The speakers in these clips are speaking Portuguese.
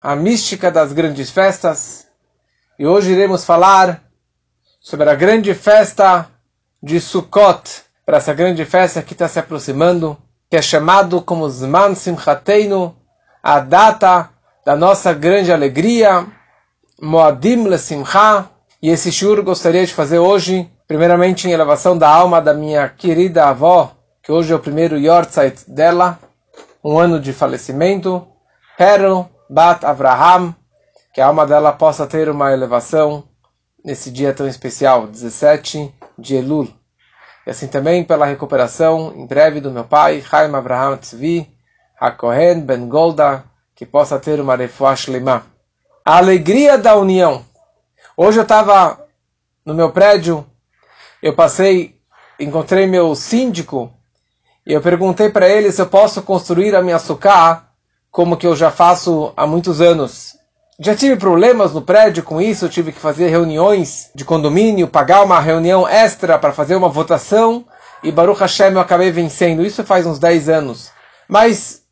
a mística das grandes festas. E hoje iremos falar sobre a grande festa de Sukkot, para essa grande festa que está se aproximando, que é chamado como Zman Simchateinu, a data da nossa grande alegria, Moadim Lesimcha, e esse shur gostaria de fazer hoje, primeiramente em elevação da alma da minha querida avó, que hoje é o primeiro Yortzeit dela, um ano de falecimento, Perl Bat Avraham, que a alma dela possa ter uma elevação nesse dia tão especial, 17 de Elul. E assim também pela recuperação em breve do meu pai, Chaim Avraham Tzvi, Hakohen Ben Golda, que possa ter uma refuah shlema. A alegria da união. Hoje eu estava no meu prédio, eu passei, encontrei meu síndico, e eu perguntei para ele se eu posso construir a minha sucá como que eu já faço há muitos anos. Já tive problemas no prédio com isso, tive que fazer reuniões de condomínio, pagar uma reunião extra para fazer uma votação, e Baruch Hashem eu acabei vencendo. Isso faz uns 10 anos. Mas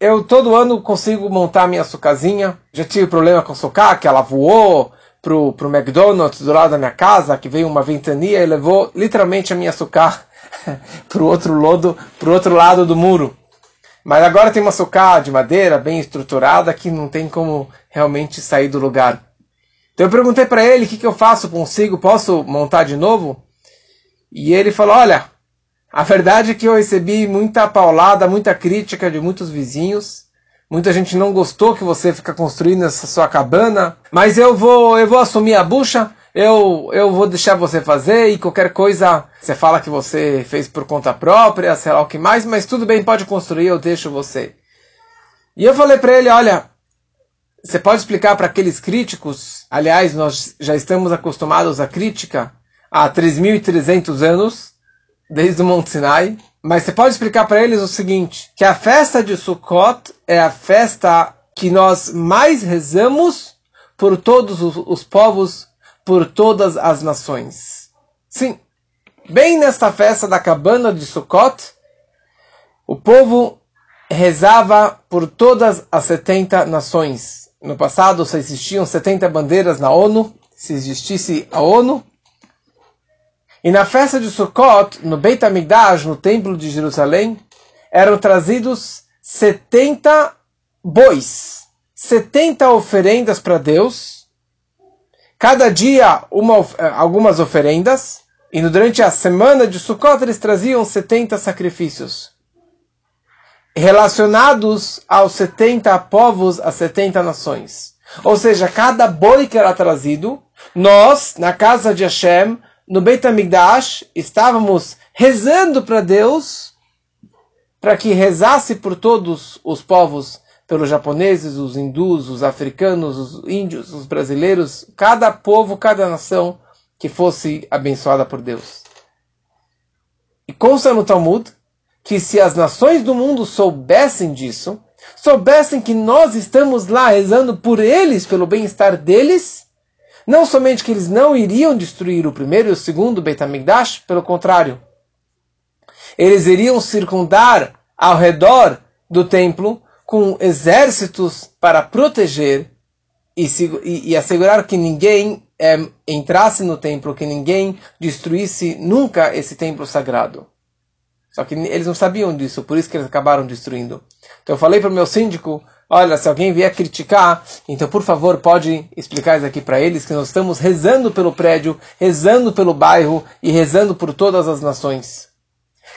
eu todo ano consigo montar minha sucazinha. Já tive problema com a sucá, que ela voou pro, pro McDonald's do lado da minha casa, que veio uma ventania e levou literalmente a minha sucá outro lado, pro outro lado do muro. Mas agora tem uma sucá de madeira bem estruturada que não tem como realmente sair do lugar. Então eu perguntei para ele o que, que eu faço, consigo, posso montar de novo? E ele falou: Olha, a verdade é que eu recebi muita paulada, muita crítica de muitos vizinhos. Muita gente não gostou que você fica construindo essa sua cabana, mas eu vou, eu vou assumir a bucha eu, eu vou deixar você fazer e qualquer coisa você fala que você fez por conta própria, sei lá o que mais, mas tudo bem, pode construir, eu deixo você. E eu falei para ele, olha, você pode explicar para aqueles críticos, aliás, nós já estamos acostumados à crítica há 3.300 anos, desde o Monte Sinai, mas você pode explicar para eles o seguinte, que a festa de Sukkot é a festa que nós mais rezamos por todos os, os povos por todas as nações. Sim, bem nesta festa da cabana de Sukkot, o povo rezava por todas as 70 nações. No passado só existiam 70 bandeiras na ONU, se existisse a ONU. E na festa de Sukkot, no Beit HaMikdash, no Templo de Jerusalém, eram trazidos 70 bois, 70 oferendas para Deus, cada dia uma, eh, algumas oferendas, e durante a semana de Sukkot eles traziam 70 sacrifícios relacionados aos 70 povos, às 70 nações. Ou seja, cada boi que era trazido, nós, na casa de Hashem, no Beit HaMikdash, estávamos rezando para Deus, para que rezasse por todos os povos pelos japoneses, os hindus, os africanos, os índios, os brasileiros, cada povo, cada nação que fosse abençoada por Deus. E consta no Talmud que se as nações do mundo soubessem disso, soubessem que nós estamos lá rezando por eles, pelo bem-estar deles, não somente que eles não iriam destruir o primeiro e o segundo Beit HaMikdash, pelo contrário, eles iriam circundar ao redor do templo com exércitos para proteger e, e, e assegurar que ninguém é, entrasse no templo, que ninguém destruísse nunca esse templo sagrado. Só que eles não sabiam disso, por isso que eles acabaram destruindo. Então eu falei para o meu síndico, olha, se alguém vier criticar, então por favor pode explicar isso aqui para eles, que nós estamos rezando pelo prédio, rezando pelo bairro e rezando por todas as nações.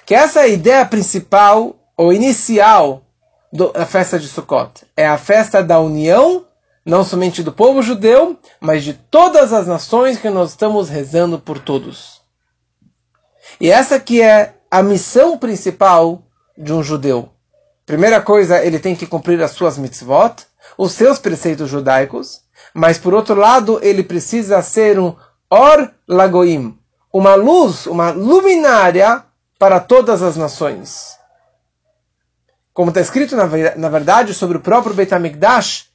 Que essa é a ideia principal, ou inicial, da festa de Sukkot. É a festa da união, não somente do povo judeu, mas de todas as nações que nós estamos rezando por todos. E essa que é a missão principal de um judeu. Primeira coisa, ele tem que cumprir as suas mitzvot, os seus preceitos judaicos, mas por outro lado, ele precisa ser um or lagoim, uma luz, uma luminária para todas as nações como está escrito na, na verdade sobre o próprio Beit HaMikdash,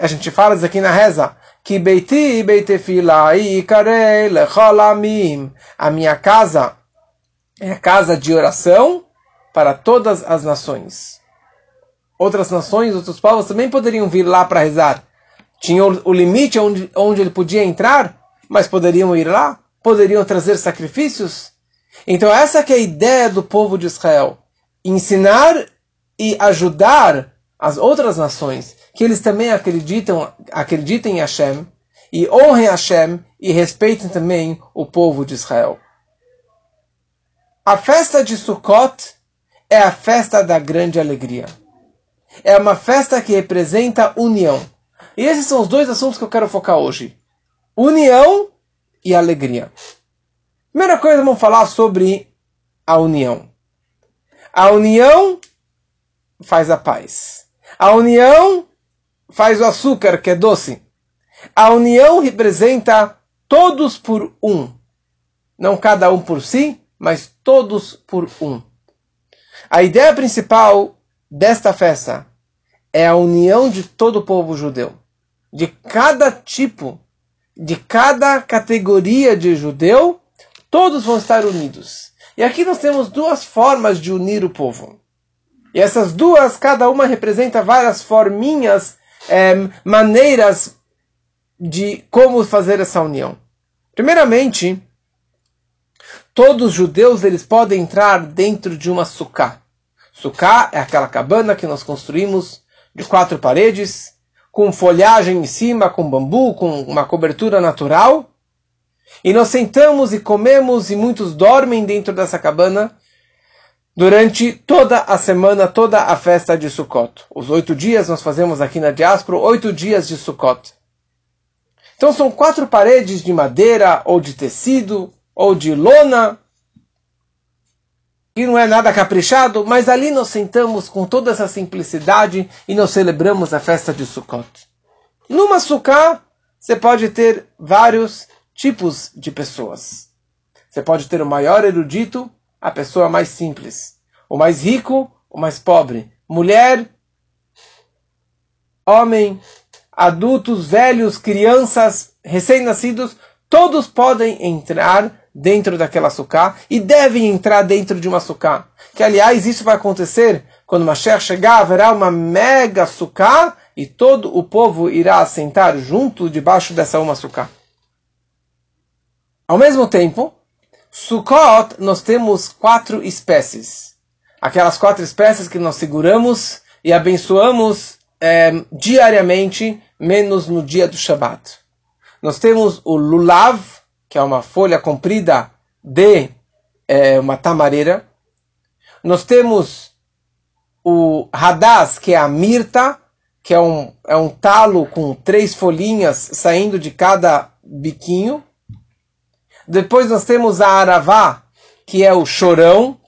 a gente fala isso aqui na reza, que Beiti Beitefila Ikarei Lecholamim, a minha casa é a casa de oração para todas as nações. outras nações, outros povos também poderiam vir lá para rezar. Tinha o, o limite onde, onde ele podia entrar, mas poderiam ir lá, poderiam trazer sacrifícios. Então essa que é a ideia do povo de Israel. Ensinar e ajudar as outras nações que eles também acreditam, acreditem em Hashem e honrem Hashem e respeitem também o povo de Israel. A festa de Sukkot é a festa da grande alegria. É uma festa que representa união. E esses são os dois assuntos que eu quero focar hoje: união e alegria. Primeira coisa, vamos falar sobre a união. A união faz a paz. A união faz o açúcar, que é doce. A união representa todos por um. Não cada um por si, mas todos por um. A ideia principal desta festa é a união de todo o povo judeu. De cada tipo, de cada categoria de judeu, todos vão estar unidos. E aqui nós temos duas formas de unir o povo. E essas duas, cada uma representa várias forminhas, é, maneiras de como fazer essa união. Primeiramente, todos os judeus eles podem entrar dentro de uma sucá. Sucá é aquela cabana que nós construímos de quatro paredes, com folhagem em cima, com bambu, com uma cobertura natural. E nós sentamos e comemos e muitos dormem dentro dessa cabana durante toda a semana, toda a festa de Sukkot. Os oito dias nós fazemos aqui na diáspora, oito dias de Sukkot. Então são quatro paredes de madeira, ou de tecido, ou de lona, e não é nada caprichado, mas ali nós sentamos com toda essa simplicidade e nós celebramos a festa de Sukkot. Numa sukkah, você pode ter vários tipos de pessoas. Você pode ter o maior erudito, a pessoa mais simples. O mais rico, o mais pobre. Mulher, homem, adultos, velhos, crianças, recém-nascidos, todos podem entrar dentro daquela sucá e devem entrar dentro de uma sucá. Que, aliás, isso vai acontecer quando Mashiach chegar, haverá uma mega sucá e todo o povo irá assentar junto debaixo dessa uma sucá. Ao mesmo tempo, Sukkot, nós temos quatro espécies. Aquelas quatro espécies que nós seguramos e abençoamos é, diariamente, menos no dia do Shabat. Nós temos o lulav, que é uma folha comprida de é, uma tamareira. Nós temos o hadas, que é a mirta, que é um, é um talo com três folhinhas saindo de cada biquinho. Depois nós temos a aravá, que é o chorão,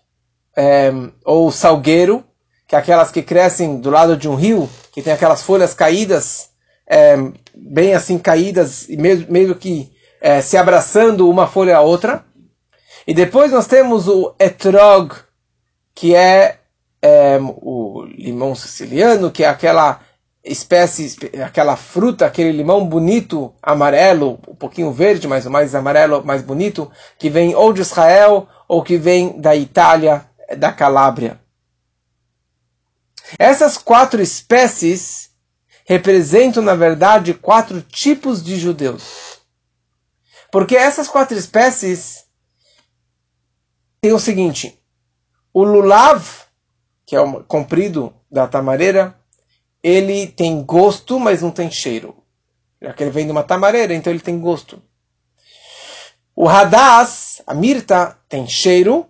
é, ou salgueiro, que é aquelas que crescem do lado de um rio, que tem aquelas folhas caídas, é, bem assim caídas, e meio, meio que é, se abraçando uma folha a outra. E depois nós temos o etrog, que é o limão siciliano, que é aquela espécie, aquela fruta, aquele limão bonito, amarelo, um pouquinho verde, mas mais amarelo, mais bonito, que vem ou de Israel ou que vem da Itália, da Calábria. Essas quatro espécies representam, na verdade, quatro tipos de judeus. Porque essas quatro espécies têm o seguinte: o lulav, que é o comprido da tamareira, ele tem gosto, mas não tem cheiro. Já que ele vem de uma tamareira, então ele tem gosto. O hadas, a mirta, tem cheiro,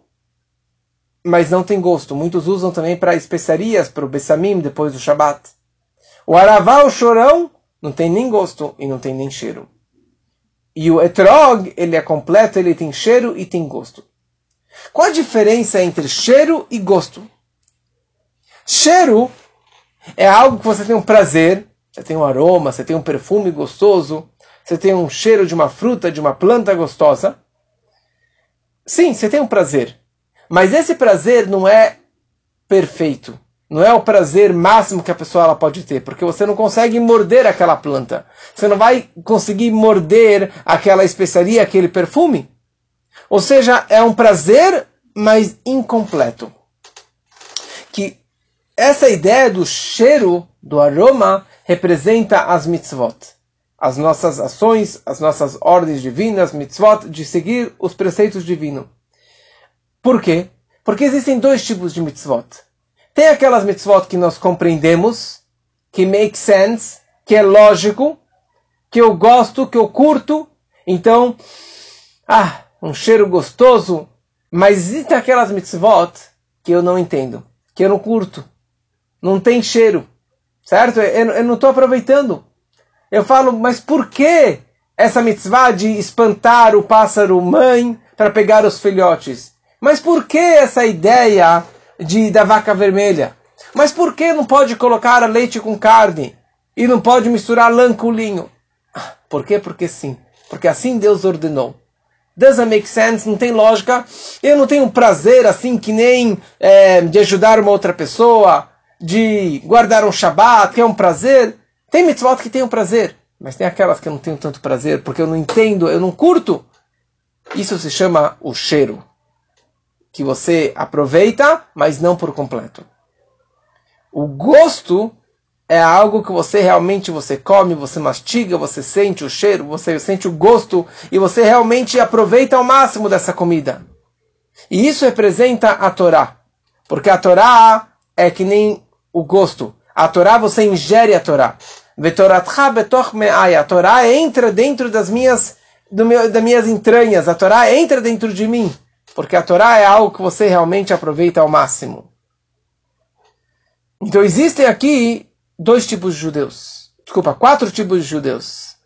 mas não tem gosto. Muitos usam também para especiarias, para o bessamim, depois do Shabat. O aravá, o chorão, não tem nem gosto e não tem nem cheiro. E o etrog, ele é completo, ele tem cheiro e tem gosto. Qual a diferença entre cheiro e gosto? Cheiro é algo que você tem um prazer, você tem um aroma, você tem um perfume gostoso, você tem um cheiro de uma fruta, de uma planta gostosa. Sim, você tem um prazer. Mas esse prazer não é perfeito. Não é o prazer máximo que a pessoa ela pode ter, porque você não consegue morder aquela planta. Você não vai conseguir morder aquela especiaria, aquele perfume. Ou seja, é um prazer, mas incompleto. Essa ideia do cheiro, do aroma, representa as mitzvot. As nossas ações, as nossas ordens divinas, mitzvot, de seguir os preceitos divinos. Por quê? Porque existem dois tipos de mitzvot. Tem aquelas mitzvot que nós compreendemos, que make sense, que é lógico, que eu gosto, que eu curto. Então, ah, um cheiro gostoso. Mas existem aquelas mitzvot que eu não entendo, que eu não curto. Não tem cheiro. Certo? Eu, eu não estou aproveitando. Eu falo, mas por que essa mitzvah de espantar o pássaro mãe para pegar os filhotes? Mas por que essa ideia de da vaca vermelha? Mas por que não pode colocar leite com carne e não pode misturar lã com linho? Por quê? Porque sim. Porque assim Deus ordenou. Doesn't make sense, não tem lógica. Eu não tenho prazer assim que nem é, de ajudar uma outra pessoa, de guardar um Shabat, que é um prazer. Tem mitzvot que tem um prazer, mas tem aquelas que eu não tenho tanto prazer, porque eu não entendo, eu não curto. Isso se chama o cheiro que você aproveita, mas não por completo. O gosto é algo que você realmente você come, você mastiga, você sente o cheiro, você sente o gosto e você realmente aproveita ao máximo dessa comida. E isso representa a Torá, porque a Torá é que nem o gosto. A Torá você ingere a Torá. A Torá entra dentro das minhas, do meu, das minhas entranhas. A Torá entra dentro de mim. Porque a Torá é algo que você realmente aproveita ao máximo. Então existem aqui dois tipos de judeus. Desculpa, quatro tipos de judeus.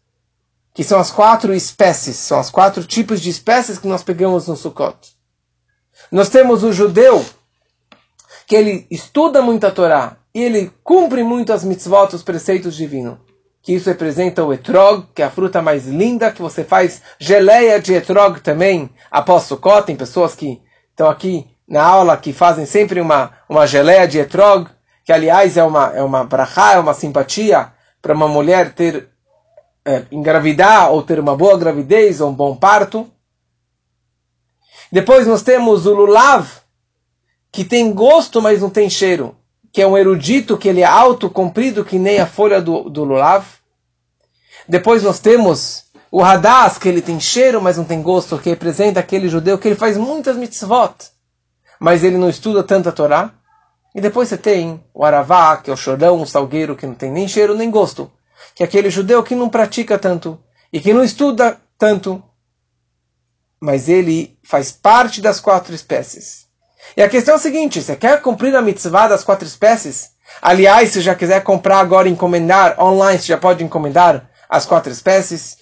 Que são as quatro espécies, são os quatro tipos de espécies que nós pegamos no Sukkot. Nós temos o judeu que ele estuda muito a Torá e ele cumpre muito as mitzvot, os preceitos divinos que isso representa o etrog, que é a fruta mais linda, que você faz geleia de etrog também após Sukkot. Tem pessoas que estão aqui na aula que fazem sempre uma, uma geleia de etrog, que aliás é uma, é uma brachá, é uma simpatia para uma mulher ter é, engravidar ou ter uma boa gravidez ou um bom parto. Depois nós temos o lulav, que tem gosto, mas não tem cheiro que é um erudito, que ele é alto, comprido, que nem a folha do, do lulav. Depois nós temos o Hadas, que ele tem cheiro, mas não tem gosto, que representa aquele judeu que ele faz muitas mitzvot, mas ele não estuda tanta Torá. E depois você tem o Aravá, que é o chorão, o salgueiro, que não tem nem cheiro nem gosto, que é aquele judeu que não pratica tanto e que não estuda tanto, mas ele faz parte das quatro espécies. E a questão é a seguinte: você quer cumprir a mitzvah das quatro espécies? Aliás, se já quiser comprar agora e encomendar online, você já pode encomendar as quatro espécies.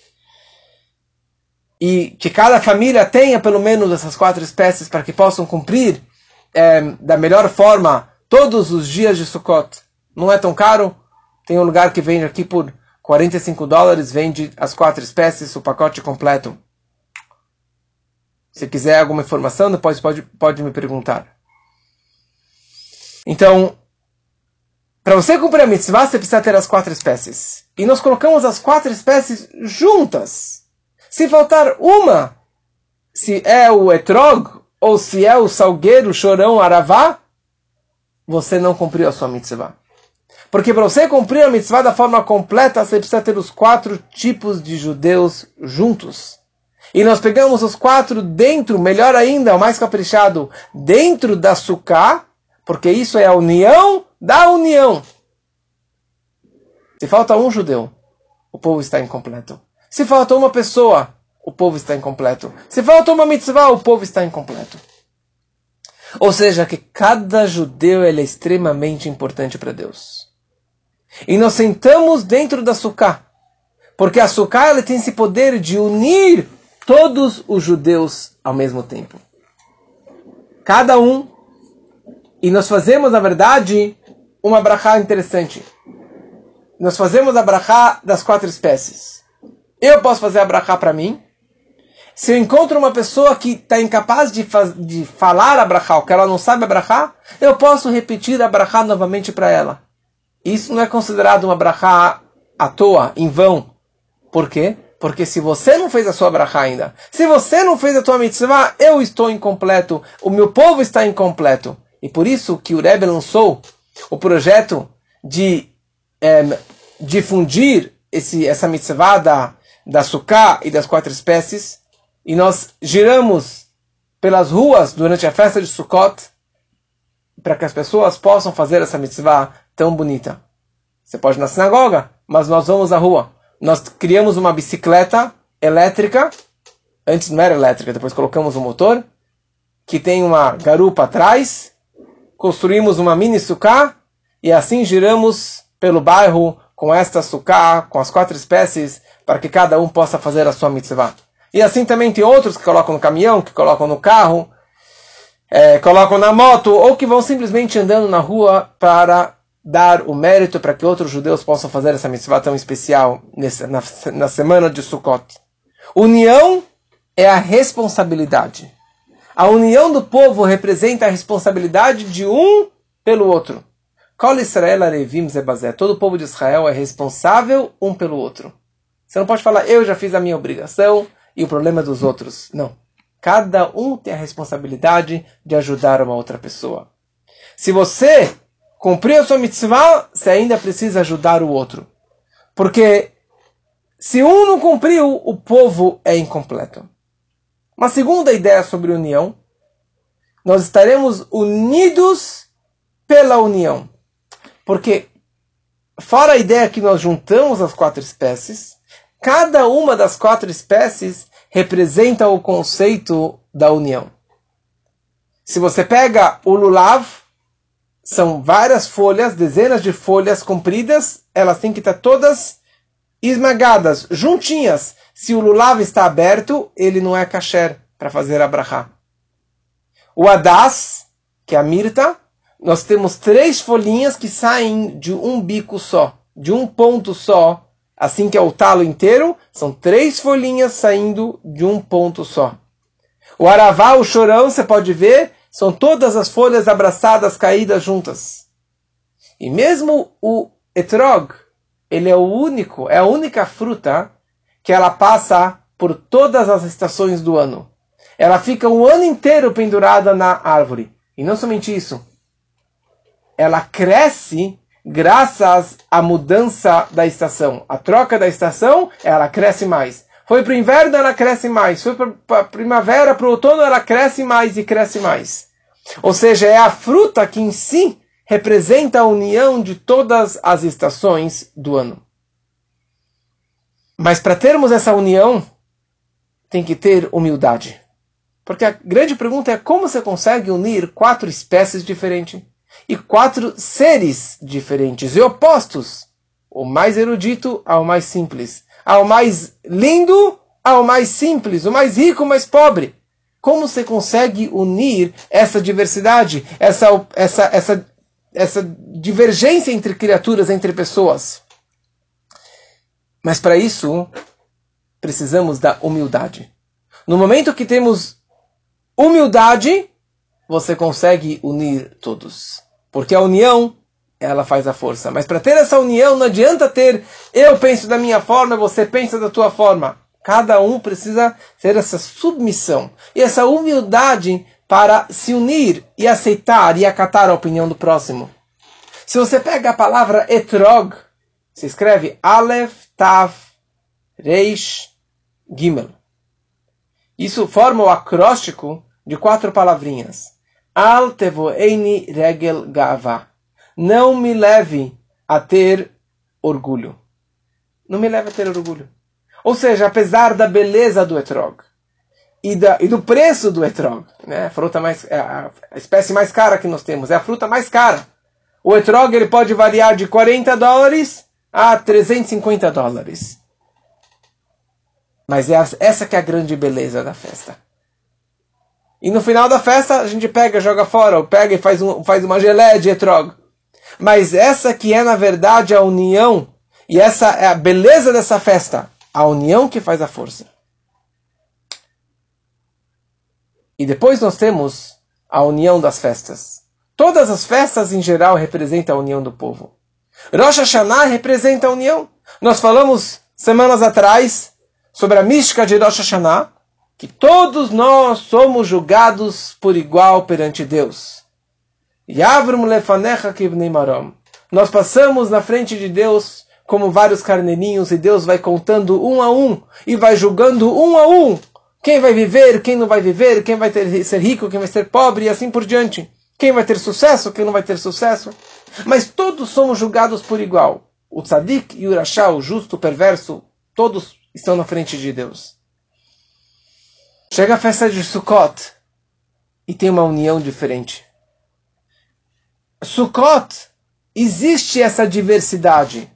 E que cada família tenha pelo menos essas quatro espécies para que possam cumprir é, da melhor forma todos os dias de Sukkot. Não é tão caro. Tem um lugar que vende aqui por 45 dólares, vende as quatro espécies, o pacote completo. Se quiser alguma informação, depois pode, pode me perguntar. Então, para você cumprir a mitzvah, você precisa ter as quatro espécies. E nós colocamos as quatro espécies juntas. Se faltar uma, se é o etrog, ou se é o salgueiro, chorão, aravá, você não cumpriu a sua mitzvah. Porque para você cumprir a mitzvah da forma completa, você precisa ter os quatro tipos de judeus juntos. E nós pegamos os quatro dentro, melhor ainda, o mais caprichado, dentro da suká, porque isso é a união da união. Se falta um judeu, o povo está incompleto. Se falta uma pessoa, o povo está incompleto. Se falta uma mitzvah, o povo está incompleto. Ou seja, que cada judeu é extremamente importante para Deus. E nós sentamos dentro da suká, porque a suká tem esse poder de unir todos os judeus ao mesmo tempo. Cada um. E nós fazemos, na verdade, uma brachá interessante. Nós fazemos a brachá das quatro espécies. Eu posso fazer a brachá para mim. Se eu encontro uma pessoa que está incapaz de, de falar a brachá, ou que ela não sabe a brachá, eu posso repetir a brachá novamente para ela. Isso não é considerado uma brachá à toa, em vão. Por quê? Porque se você não fez a sua brachá ainda, se você não fez a tua mitzvah, eu estou incompleto, o meu povo está incompleto. E por isso que o Rebbe lançou o projeto de é, difundir esse, essa mitzvah da, da suká e das quatro espécies, e nós giramos pelas ruas durante a festa de Sukkot para que as pessoas possam fazer essa mitzvah tão bonita. Você pode ir na sinagoga, mas nós vamos à rua. Nós criamos uma bicicleta elétrica, antes não era elétrica, depois colocamos um motor, que tem uma garupa atrás, construímos uma mini suká e assim giramos pelo bairro com esta suká, com as quatro espécies, para que cada um possa fazer a sua mitzvah. E assim também tem outros que colocam no caminhão, que colocam no carro, é, colocam na moto, ou que vão simplesmente andando na rua para dar o mérito para que outros judeus possam fazer essa mitzvah tão especial nesse, na, na semana de Sukkot. União é a responsabilidade. A união do povo representa a responsabilidade de um pelo outro. Kol Israel Arevim Zebazé. Todo o povo de Israel é responsável um pelo outro. Você não pode falar, eu já fiz a minha obrigação, e o problema é dos outros. Não. Cada um tem a responsabilidade de ajudar uma outra pessoa. Se você cumpriu sua mitzvah, você ainda precisa ajudar o outro. Porque se um não cumpriu, o povo é incompleto. Uma segunda ideia sobre união, nós estaremos unidos pela união. Porque, fora a ideia que nós juntamos as quatro espécies, cada uma das quatro espécies representa o conceito da união. Se você pega o lulav, são várias folhas, dezenas de folhas compridas, elas têm que estar todas esmagadas, juntinhas. Se o lulav está aberto, ele não é kasher para fazer a brachá. O adas, que é a mirta, nós temos três folhinhas que saem de um bico só, de um ponto só, assim que é o talo inteiro, são três folhinhas saindo de um ponto só. O aravá, o chorão, você pode ver, são todas as folhas abraçadas, caídas juntas. E mesmo o etrog, ele é o único, é a única fruta que ela passa por todas as estações do ano. Ela fica o ano inteiro pendurada na árvore. E não somente isso. Ela cresce graças à mudança da estação. A troca da estação, ela cresce mais. Foi para o inverno, ela cresce mais. Foi para a primavera, para o outono, ela cresce mais e cresce mais. Ou seja, é a fruta que em si representa a união de todas as estações do ano. Mas para termos essa união, tem que ter humildade. Porque a grande pergunta é como você consegue unir quatro espécies diferentes e quatro seres diferentes e opostos. O mais erudito ao mais simples, ao mais lindo ao mais simples, o mais rico ao mais pobre. Como você consegue unir essa diversidade, essa, essa, essa, essa divergência entre criaturas, entre pessoas? Mas para isso, precisamos da humildade. No momento que temos humildade, você consegue unir todos. Porque a união, ela faz a força. Mas para ter essa união, não adianta ter eu penso da minha forma, você pensa da tua forma. Cada um precisa ter essa submissão e essa humildade para se unir e aceitar e acatar a opinião do próximo. Se você pega a palavra etrog, se escreve Aleph, Tav, Reish, Gimel. Isso forma o acróstico de quatro palavrinhas. Al tevoeini regel gava. Não me leve a ter orgulho. Não me leve a ter orgulho. Ou seja, apesar da beleza do etrog e, da, e do preço do etrog, né? a fruta mais, é a, espécie mais cara que nós temos, é a fruta mais cara. O etrog ele pode variar de 40 dólares a 350 dólares. Mas é essa que é a grande beleza da festa. E no final da festa a gente pega, joga fora, ou pega e faz, um, faz uma geleia de etrog. Mas essa que é na verdade a união, e essa é a beleza dessa festa, a união que faz a força. E depois nós temos a união das festas. Todas as festas em geral representam a união do povo. Rosh Hashanah representa a união. Nós falamos semanas atrás sobre a mística de Rosh Hashanah, que todos nós somos julgados por igual perante Deus. Lefanecha marom. Nós passamos na frente de Deus como vários carneirinhos e Deus vai contando um a um e vai julgando um a um quem vai viver, quem não vai viver, quem vai ter, ser rico, quem vai ser pobre e assim por diante. Quem vai ter sucesso, quem não vai ter sucesso. Mas todos somos julgados por igual. O tzadik e o rachá, o justo, o perverso, todos estão na frente de Deus. Chega a festa de Sukkot e tem uma união diferente. Sukkot, existe essa diversidade.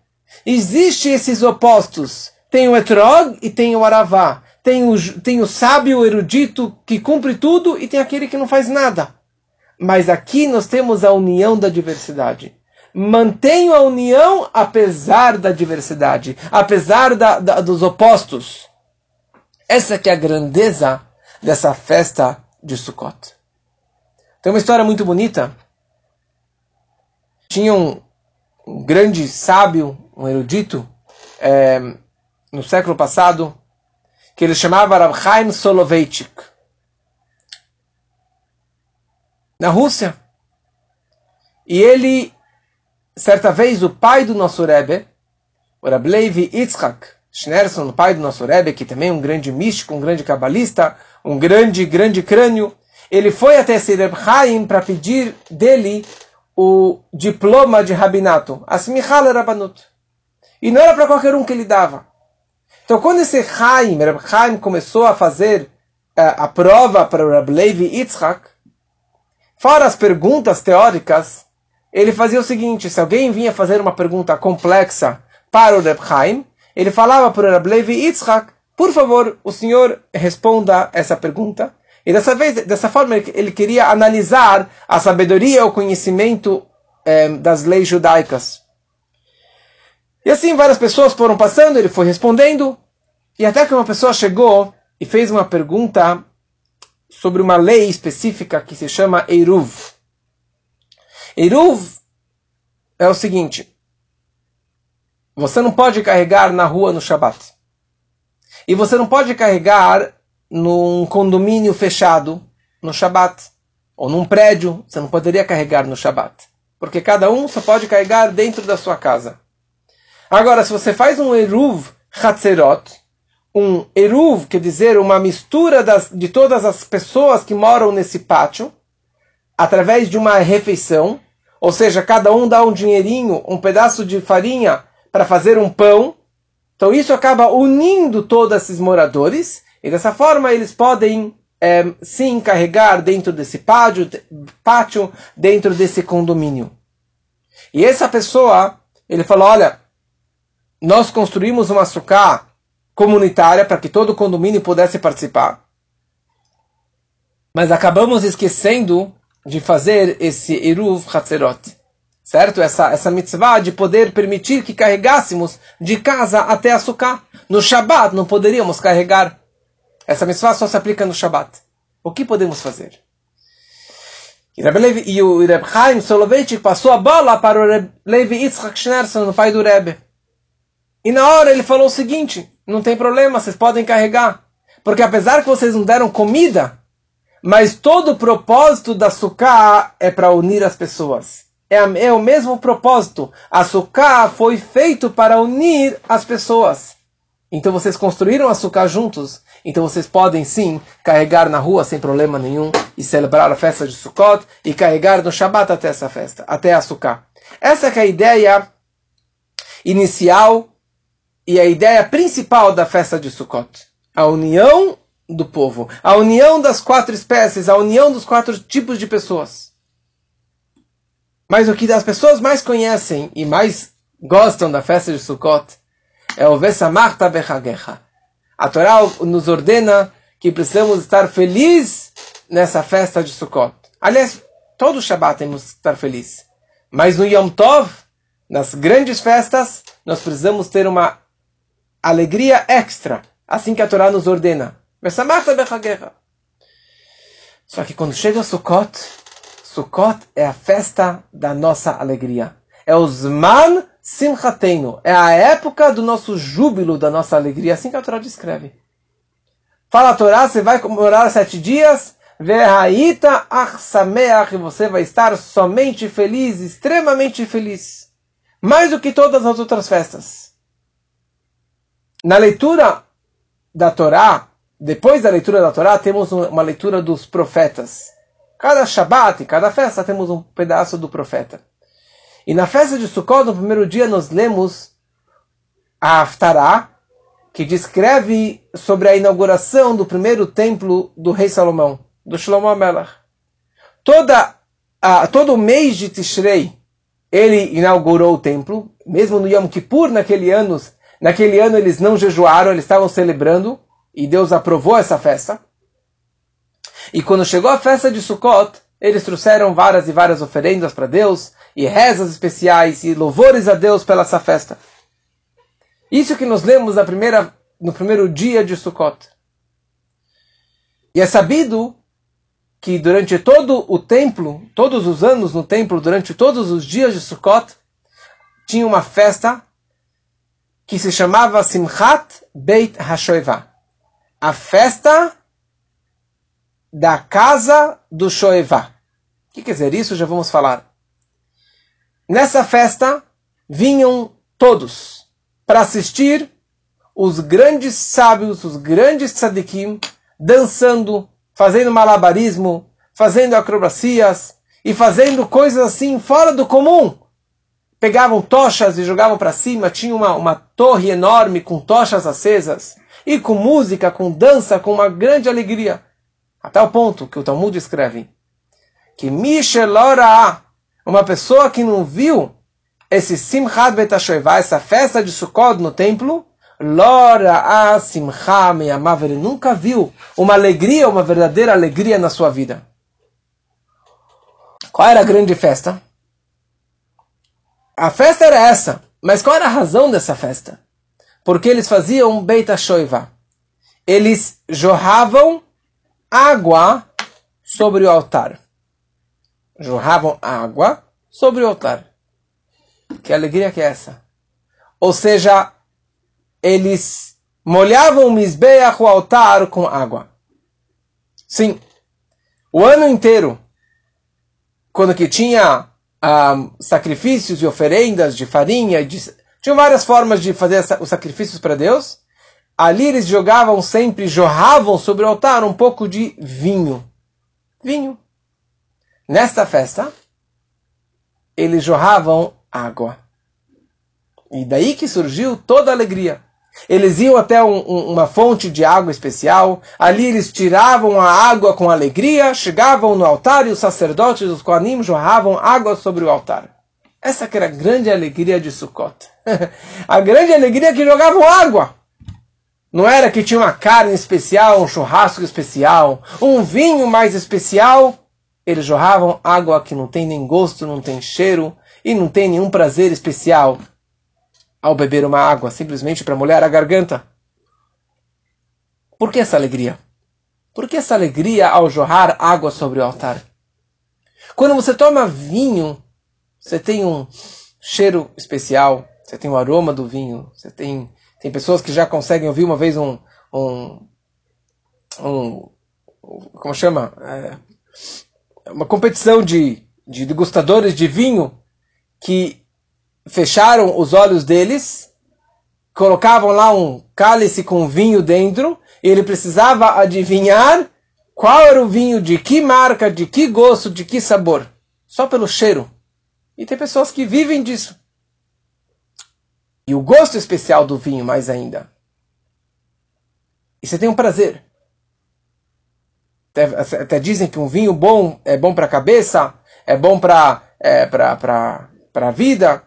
Existe esses opostos. Tem o Etrog e tem o Aravá. Tem o, tem o sábio, erudito, que cumpre tudo, e tem aquele que não faz nada. Mas aqui nós temos a união da diversidade. Mantenho a união apesar da diversidade, apesar da, da, dos opostos. Essa que é a grandeza dessa festa de Sukkot. Tem uma história muito bonita tinha um, grande sábio, um erudito, é, no século passado, que ele chamava Rav Chaim Soloveitchik. Na Rússia. E ele, certa vez, o pai do nosso Rebbe, o Rab Levi Yitzhak Schneerson, o pai do nosso Rebbe, que também é um grande místico, um grande cabalista, um grande, grande crânio, ele foi até esse Reb Chaim para pedir dele o diploma de rabinato, Asmichal Rabanut. E não era para qualquer um que ele dava. Então, quando esse Chaim, Reb Chaim, começou a fazer uh, a prova para o Rab Levi Yitzhak, fora as perguntas teóricas, ele fazia o seguinte: se alguém vinha fazer uma pergunta complexa para o Reb Chaim, ele falava para o Rab Levi Yitzhak, por favor, o senhor responda essa pergunta. E dessa vez, dessa forma, ele queria analisar a sabedoria, o conhecimento eh, das leis judaicas. E assim várias pessoas foram passando, ele foi respondendo, e até que uma pessoa chegou e fez uma pergunta sobre uma lei específica que se chama Eruv. Eruv é o seguinte: você não pode carregar na rua no Shabat. E você não pode carregar num condomínio fechado no Shabat, ou num prédio, você não poderia carregar no Shabat, porque cada um só pode carregar dentro da sua casa. Agora, se você faz um Eruv Hatzerot, um Eruv, quer dizer, uma mistura das, de todas as pessoas que moram nesse pátio, através de uma refeição, ou seja, cada um dá um dinheirinho, um pedaço de farinha para fazer um pão, então isso acaba unindo todos esses moradores e dessa forma eles podem é, se encarregar dentro desse pátio, pátio, dentro desse condomínio. E essa pessoa, ele falou, olha, nós construímos uma sucá comunitária para que todo o condomínio pudesse participar. Mas acabamos esquecendo de fazer esse Eruv Hatzerot. Certo? Essa, essa mitzvah de poder permitir que carregássemos de casa até a sucá. No Shabat não poderíamos carregar essa mitzvah só se aplica no Shabat. O que podemos fazer? E, o Reb Chaim Soloveitchik passou a bola para o Reb Levi Yitzhak Schneerson, o pai do Rebbe. E na hora ele falou o seguinte, não tem problema, vocês podem carregar. Porque apesar que vocês não deram comida, mas todo o propósito da sukkah é para unir as pessoas. É, é o mesmo propósito. A sukkah foi feito para unir as pessoas. Então vocês construíram açúcar juntos, então vocês podem sim carregar na rua sem problema nenhum e celebrar a festa de Sukkot e carregar no Shabat até essa festa, até açúcar. Essa é a ideia inicial e a ideia principal da festa de Sukkot. A união do povo, a união das quatro espécies, a união dos quatro tipos de pessoas. Mas o que as pessoas mais conhecem e mais gostam da festa de Sukkot é o Vesamarta Bechagecha. A Torá nos ordena que precisamos estar felizes nessa festa de Sukkot. Aliás, todo Shabbat temos que estar felizes. Mas no Yom Tov, nas grandes festas, nós precisamos ter uma alegria extra, assim que a Torá nos ordena. Só que quando chega Sukkot, Sukkot é a festa da nossa alegria. É o Zman Simchateinu. É a época do nosso júbilo, da nossa alegria. Assim que a Torá descreve. Fala a Torá, você vai comemorar sete dias, Vehaita achsameach, você vai estar somente feliz, extremamente feliz. Mais do que todas as outras festas. Na leitura da Torá, depois da leitura da Torá, temos uma leitura dos profetas. Cada Shabat, cada festa, temos um pedaço do profeta. E na festa de Sukkot, no primeiro dia, nós lemos a Haftarah, que descreve sobre a inauguração do primeiro templo do rei Salomão, do Shlomo Amelach. Toda, a, todo o mês de Tishrei, ele inaugurou o templo, mesmo no Yom Kippur, naquele ano, naquele ano eles não jejuaram, eles estavam celebrando, e Deus aprovou essa festa. E quando chegou a festa de Sukkot, eles trouxeram várias e várias oferendas para Deus, e rezas especiais, e louvores a Deus pela essa festa. Isso que nós lemos na primeira, no primeiro dia de Sukkot. E é sabido que durante todo o templo, todos os anos no templo, durante todos os dias de Sukkot, tinha uma festa que se chamava Simchat Beit HaShoevah. A festa da casa do Shoevá. O que quer dizer isso? Já vamos falar. Nessa festa vinham todos para assistir os grandes sábios, os grandes tzadikim, dançando, fazendo malabarismo, fazendo acrobacias e fazendo coisas assim fora do comum. Pegavam tochas e jogavam para cima, tinha uma, uma torre enorme com tochas acesas, e com música, com dança, com uma grande alegria. Até o ponto que o Talmud escreve que Mishelora, uma pessoa que não viu esse Simchat Betashoivá, essa festa de Sukkot no templo, Lora a Simcha Meyamav, ele nunca viu uma alegria, uma verdadeira alegria na sua vida. Qual era a grande festa? A festa era essa, mas qual era a razão dessa festa? Porque eles faziam Beit Shoiva. Eles jorravam água sobre o altar. Jorravam água sobre o altar. Que alegria que é essa? Ou seja, eles molhavam o o altar, com água. Sim, o ano inteiro, quando que tinha ah, sacrifícios e oferendas de farinha, de, tinham várias formas de fazer os sacrifícios para Deus. Ali eles jogavam sempre, jorravam sobre o altar um pouco de vinho. Vinho. Nesta festa, eles jorravam água. E daí que surgiu toda a alegria. Eles iam até um, um, uma fonte de água especial, ali eles tiravam a água com alegria, chegavam no altar e os sacerdotes, os Koanim, jorravam água sobre o altar. Essa que era a grande alegria de Sukkot. a grande alegria é que jogavam água. Não era que tinha uma carne especial, um churrasco especial, um vinho mais especial. Eles jorravam água que não tem nem gosto, não tem cheiro e não tem nenhum prazer especial ao beber uma água, simplesmente para molhar a garganta. Por que essa alegria? Por que essa alegria ao jorrar água sobre o altar? Quando você toma vinho, você tem um cheiro especial, você tem o aroma do vinho, você tem tem pessoas que já conseguem ouvir uma vez um. um, um como chama? É, uma competição de, de degustadores de vinho que fecharam os olhos deles, colocavam lá um cálice com vinho dentro, e ele precisava adivinhar qual era o vinho, de que marca, de que gosto, de que sabor. Só pelo cheiro. E tem pessoas que vivem disso. E o gosto especial do vinho, mais ainda. E você tem um prazer. Até, até dizem que um vinho bom é bom para a cabeça, é bom para é, a vida.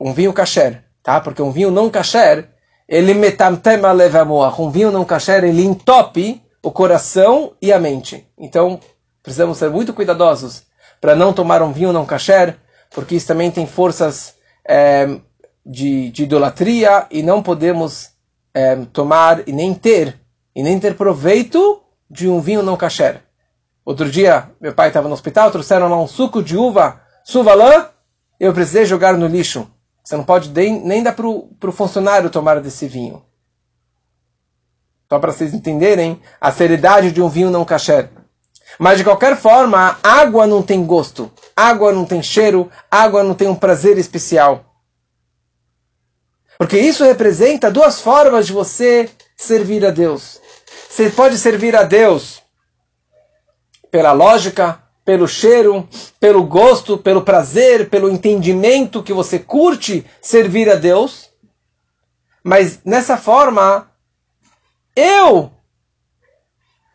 Um vinho kasher, tá? Porque um vinho não kasher, ele metamtema levamoach. Um vinho não kasher, ele entope o coração e a mente. Então, precisamos ser muito cuidadosos para não tomar um vinho não kasher, porque isso também tem forças é, de, de, idolatria e não podemos é, tomar e nem ter e nem ter proveito de um vinho não kasher. Outro dia, meu pai estava no hospital, trouxeram lá um suco de uva suvalã, eu precisei jogar no lixo. Você não pode nem, dar para o funcionário tomar desse vinho. Só para vocês entenderem a seriedade de um vinho não kasher. Mas de qualquer forma, água não tem gosto, água não tem cheiro, água não tem um prazer especial. Porque isso representa duas formas de você servir a Deus. Você pode servir a Deus pela lógica, pelo cheiro, pelo gosto, pelo prazer, pelo entendimento que você curte servir a Deus. Mas nessa forma, eu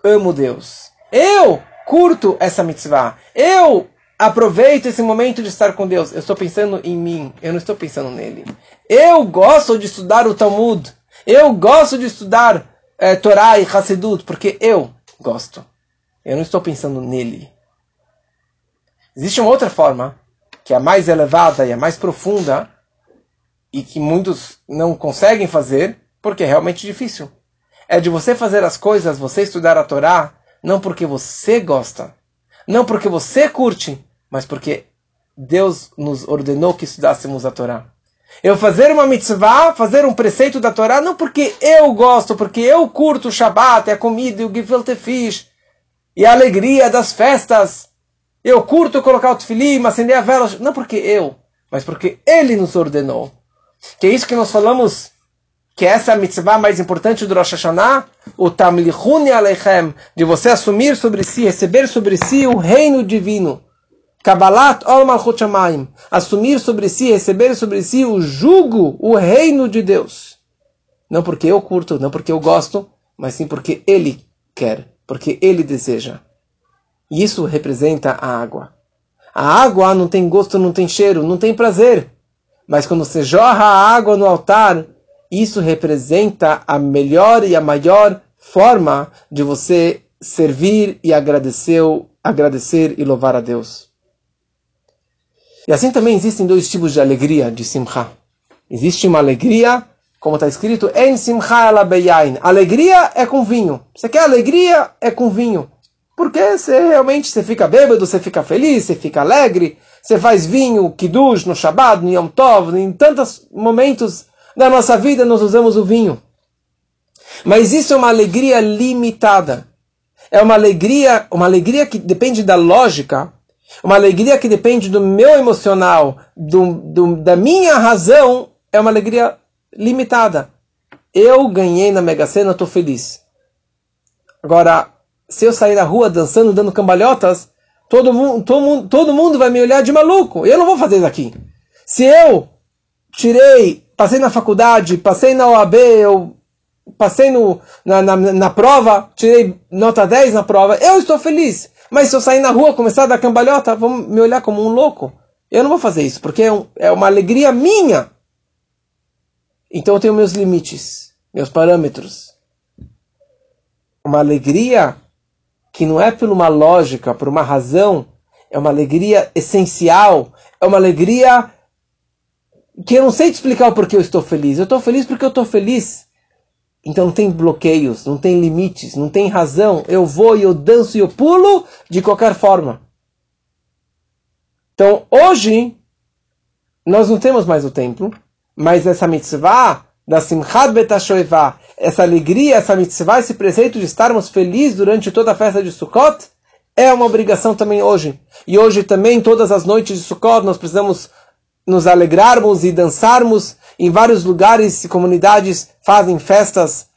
amo Deus. Eu curto essa mitzvah. Eu aproveito esse momento de estar com Deus. Eu estou pensando em mim, eu não estou pensando nele. Eu gosto de estudar o Talmud. Eu gosto de estudar é, Torá e Hassidut, porque eu gosto. Eu não estou pensando nele. Existe uma outra forma, que é a mais elevada e a mais profunda, e que muitos não conseguem fazer, porque é realmente difícil. É de você fazer as coisas, você estudar a Torá, não porque você gosta, não porque você curte, mas porque Deus nos ordenou que estudássemos a Torá. Eu fazer uma mitzvah, fazer um preceito da Torá, não porque eu gosto, porque eu curto o Shabat, a comida e o gefilte fish, e a alegria das festas. Eu curto colocar o tefilim, acender a vela, não porque eu, mas porque Ele nos ordenou. Que é isso que nós falamos que essa é a mitzvah mais importante do Rosh Hashanah, o Tamlichuni Aleichem, de você assumir sobre si, receber sobre si o reino divino. Kabbalat Ol Malchut assumir sobre si, receber sobre si o jugo, o reino de Deus. Não porque eu curto, não porque eu gosto, mas sim porque Ele quer, porque Ele deseja. E isso representa a água. A água não tem gosto, não tem cheiro, não tem prazer. Mas quando você jorra a água no altar, isso representa a melhor e a maior forma de você servir e agradecer, agradecer e louvar a Deus. E assim também existem dois tipos de alegria, de simcha. Existe uma alegria, como está escrito, en simcha ala beyain. Alegria é com vinho. Você quer alegria? É com vinho. Porque você realmente você fica bêbado, você fica feliz, você fica alegre, você faz vinho, kiddush, no Shabbat, no Yom Tov, em tantos momentos na nossa vida nós usamos o vinho. Mas isso é uma alegria limitada. É uma alegria, uma alegria que depende da lógica, uma alegria que depende do meu emocional, do, do, da minha razão, é uma alegria limitada. Eu ganhei na Mega Sena, estou feliz. Agora, se eu sair na rua dançando, dando cambalhotas, todo mundo, todo, todo mundo vai me olhar de maluco. Eu não vou fazer isso aqui. Se eu tirei passei na faculdade, passei na OAB, eu passei no, na, na, na, prova, tirei nota 10 na prova, eu estou feliz. Mas se eu sair na rua, começar a dar cambalhota, vão me olhar como um louco. Eu não vou fazer isso, porque é, um, é uma alegria minha. Então eu tenho meus limites, meus parâmetros. Uma alegria que não é por uma lógica, por uma razão, é uma alegria essencial, é uma alegria que eu não sei te explicar o porquê eu estou feliz. Eu estou feliz porque eu estou feliz. Então não tem bloqueios, não tem limites, não tem razão. Eu vou e eu danço e eu pulo de qualquer forma. Então hoje nós não temos mais o templo, mas essa mitzvah da Simchat Betashoevah, essa alegria, essa mitzvah, esse preceito de estarmos felizes durante toda a festa de Sukkot, é uma obrigação também hoje. E hoje também, todas as noites de Sukkot, nós precisamos nos alegrarmos e dançarmos. Em vários lugares e comunidades fazem festas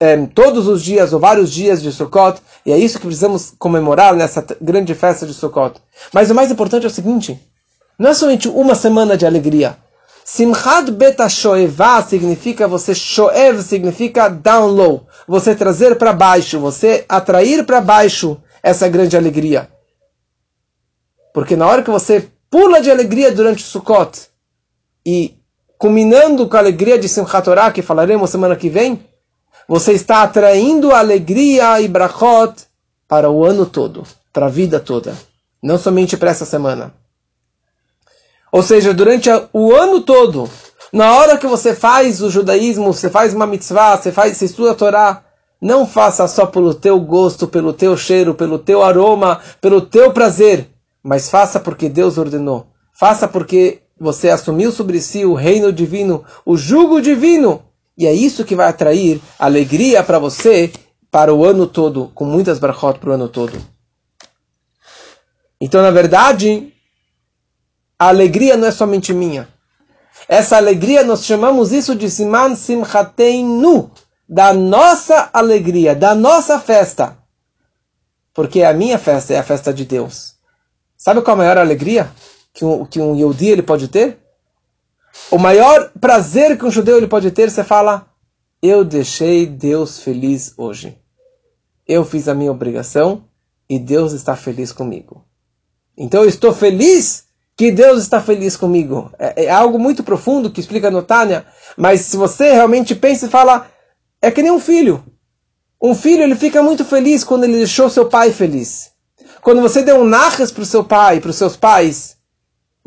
eh, todos os dias ou vários dias de Sukkot. E é isso que precisamos comemorar nessa grande festa de Sukkot. Mas o mais importante é o seguinte: não é somente uma semana de alegria. Simchat beta shoevah significa você shoev significa down low, você trazer para baixo, você atrair para baixo essa grande alegria. Porque na hora que você pula de alegria durante o Sukkot e culminando com a alegria de Simchat Torah, que falaremos semana que vem, você está atraindo alegria e brachot para o ano todo, para a vida toda, não somente para essa semana. Ou seja, durante o ano todo, na hora que você faz o judaísmo, você faz uma mitzvah, você faz, você estuda a Torá, não faça só pelo teu gosto, pelo teu cheiro, pelo teu aroma, pelo teu prazer, mas faça porque Deus ordenou. Faça porque você assumiu sobre si o reino divino, o jugo divino. E é isso que vai atrair alegria para você para o ano todo, com muitas brachot para o ano todo. Então, na verdade, a alegria não é somente minha. Essa alegria, nós chamamos isso de Siman Simchateinu, da nossa alegria, da nossa festa. Porque a minha festa é a festa de Deus. Sabe qual a maior alegria que um, que um Yehudi ele pode ter? O maior prazer que um judeu ele pode ter, você fala, eu deixei Deus feliz hoje. Eu fiz a minha obrigação e Deus está feliz comigo. Então eu estou feliz que Deus está feliz comigo. É, é algo muito profundo que explica no Tânia, mas se você realmente pensa e fala, é que nem um filho. Um filho ele fica muito feliz quando ele deixou seu pai feliz. Quando você deu um narras para o seu pai, para os seus pais,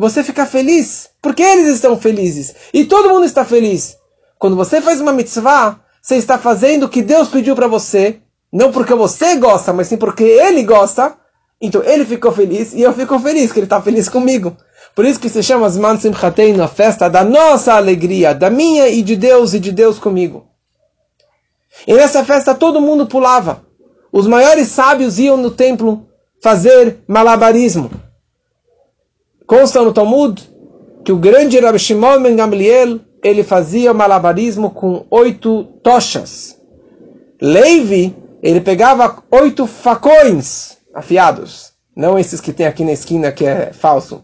você fica feliz, porque eles estão felizes. E todo mundo está feliz. Quando você faz uma mitzvah, você está fazendo o que Deus pediu para você, não porque você gosta, mas sim porque Ele gosta. Então ele ficou feliz e eu fico feliz que ele está feliz comigo. Por isso que se chama Zman Simchateinu, a festa da nossa alegria, da minha e de Deus e de Deus comigo. E nessa festa todo mundo pulava. Os maiores sábios iam no templo fazer malabarismo. Consta no Talmud que o grande Rabbi Shimon Ben Gamliel ele fazia malabarismo com oito tochas. Levi ele pegava oito facões afiados, não esses que tem aqui na esquina que é falso.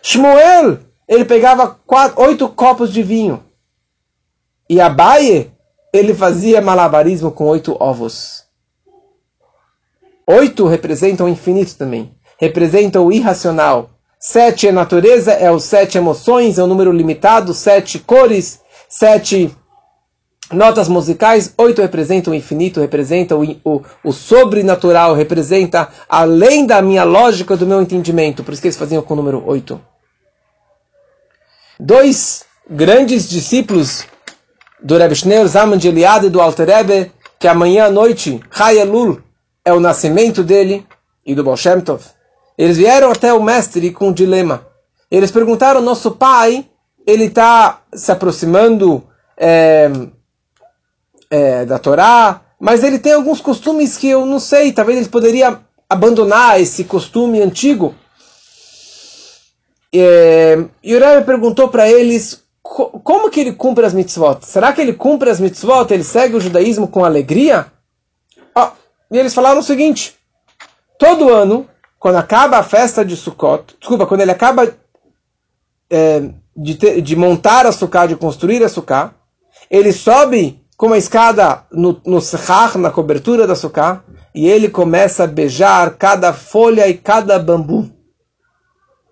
Shmuel ele pegava quatro, oito copos de vinho. E Abaye ele fazia malabarismo com oito ovos. Oito representam o infinito também. Representam o irracional. Sete é natureza, é os sete emoções, é um número limitado, sete cores, sete notas musicais. Oito representam o infinito, representa o, o, o sobrenatural, representa além da minha lógica, do meu entendimento. Por isso que eles faziam com o número oito. Dois grandes discípulos do Rebbe Schneur, Zaman de Eliade e do Alter Rebbe, que amanhã à noite, Hayalul, é o nascimento dele, e do Baal Shem Tov. Eles vieram até o mestre com um dilema. Eles perguntaram: nosso pai, ele está se aproximando é, é, da Torá, mas ele tem alguns costumes que eu não sei. Talvez ele poderia abandonar esse costume antigo. É, e o Rebbe perguntou para eles como que ele cumpre as mitzvot? Será que ele cumpre as mitzvot? Ele segue o judaísmo com alegria? Oh, e eles falaram o seguinte: todo ano quando acaba a festa de Sukkot, desculpa, quando ele acaba é, de, ter, de, montar a Sukkah, de construir a Sukkah, ele sobe com uma escada no, no sechar, na cobertura da Sukkah, e ele começa a beijar cada folha e cada bambu.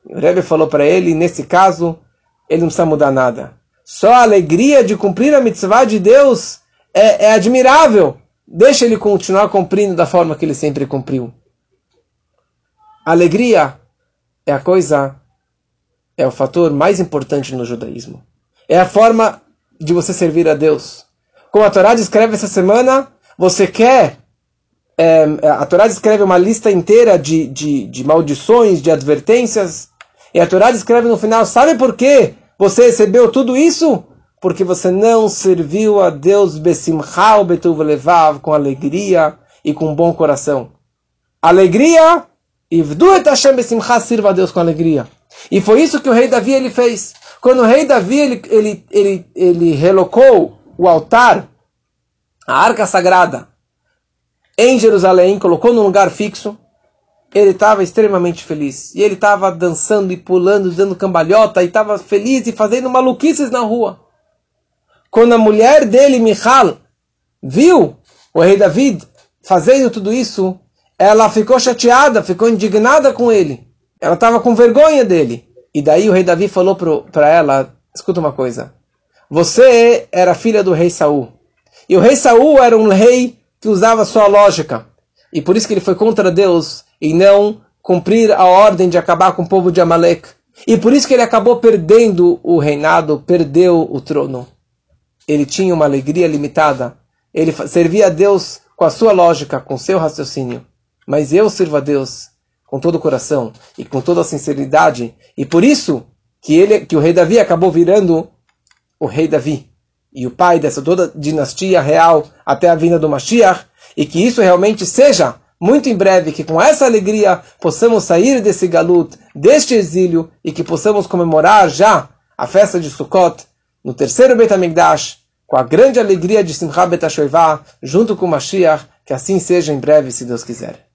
O Rebbe falou para ele, nesse caso, ele não precisa mudar nada. Só a alegria de cumprir a mitzvah de Deus é, é admirável. Deixa ele continuar cumprindo da forma que ele sempre cumpriu. Alegria é a coisa, é o fator mais importante no judaísmo. É a forma de você servir a Deus. Como a Torá descreve essa semana, você quer. É, a Torá descreve uma lista inteira de, de, de maldições, de advertências. E a Torá descreve no final: sabe por que você recebeu tudo isso? Porque você não serviu a Deus com alegria e com bom coração. Alegria Ivdu et Hashem besimcha, sirva a Deus com alegria. E foi isso que o rei Davi ele fez. Quando o rei Davi ele, ele, ele, ele relocou o altar, a arca sagrada, em Jerusalém, colocou num lugar fixo, ele estava extremamente feliz. E ele estava dançando e pulando, dando cambalhota, e estava feliz e fazendo maluquices na rua. Quando a mulher dele, Michal, viu o rei David fazendo tudo isso, ela ficou chateada, ficou indignada com ele. Ela estava com vergonha dele. E daí o rei Davi falou para ela: escuta uma coisa. Você era filha do rei Saul. E o rei Saul era um rei que usava sua lógica. E por isso que ele foi contra Deus e não cumprir a ordem de acabar com o povo de Amalek. E por isso que ele acabou perdendo o reinado, perdeu o trono. Ele tinha uma alegria limitada. Ele servia a Deus com a sua lógica, com seu raciocínio mas eu sirvo a Deus com todo o coração e com toda a sinceridade, e por isso que ele, que o rei Davi acabou virando o rei Davi. e o pai dessa toda dinastia real até a vinda do Mashiach, e que isso realmente seja muito em breve, que com essa alegria possamos sair desse galut, deste exílio, e que possamos comemorar já a festa de Sukkot, no terceiro Beit HaMikdash, com a grande alegria de Simcha Bet junto com o Mashiach, que assim seja em breve, se Deus quiser.